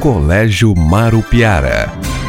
Colégio Marupiara.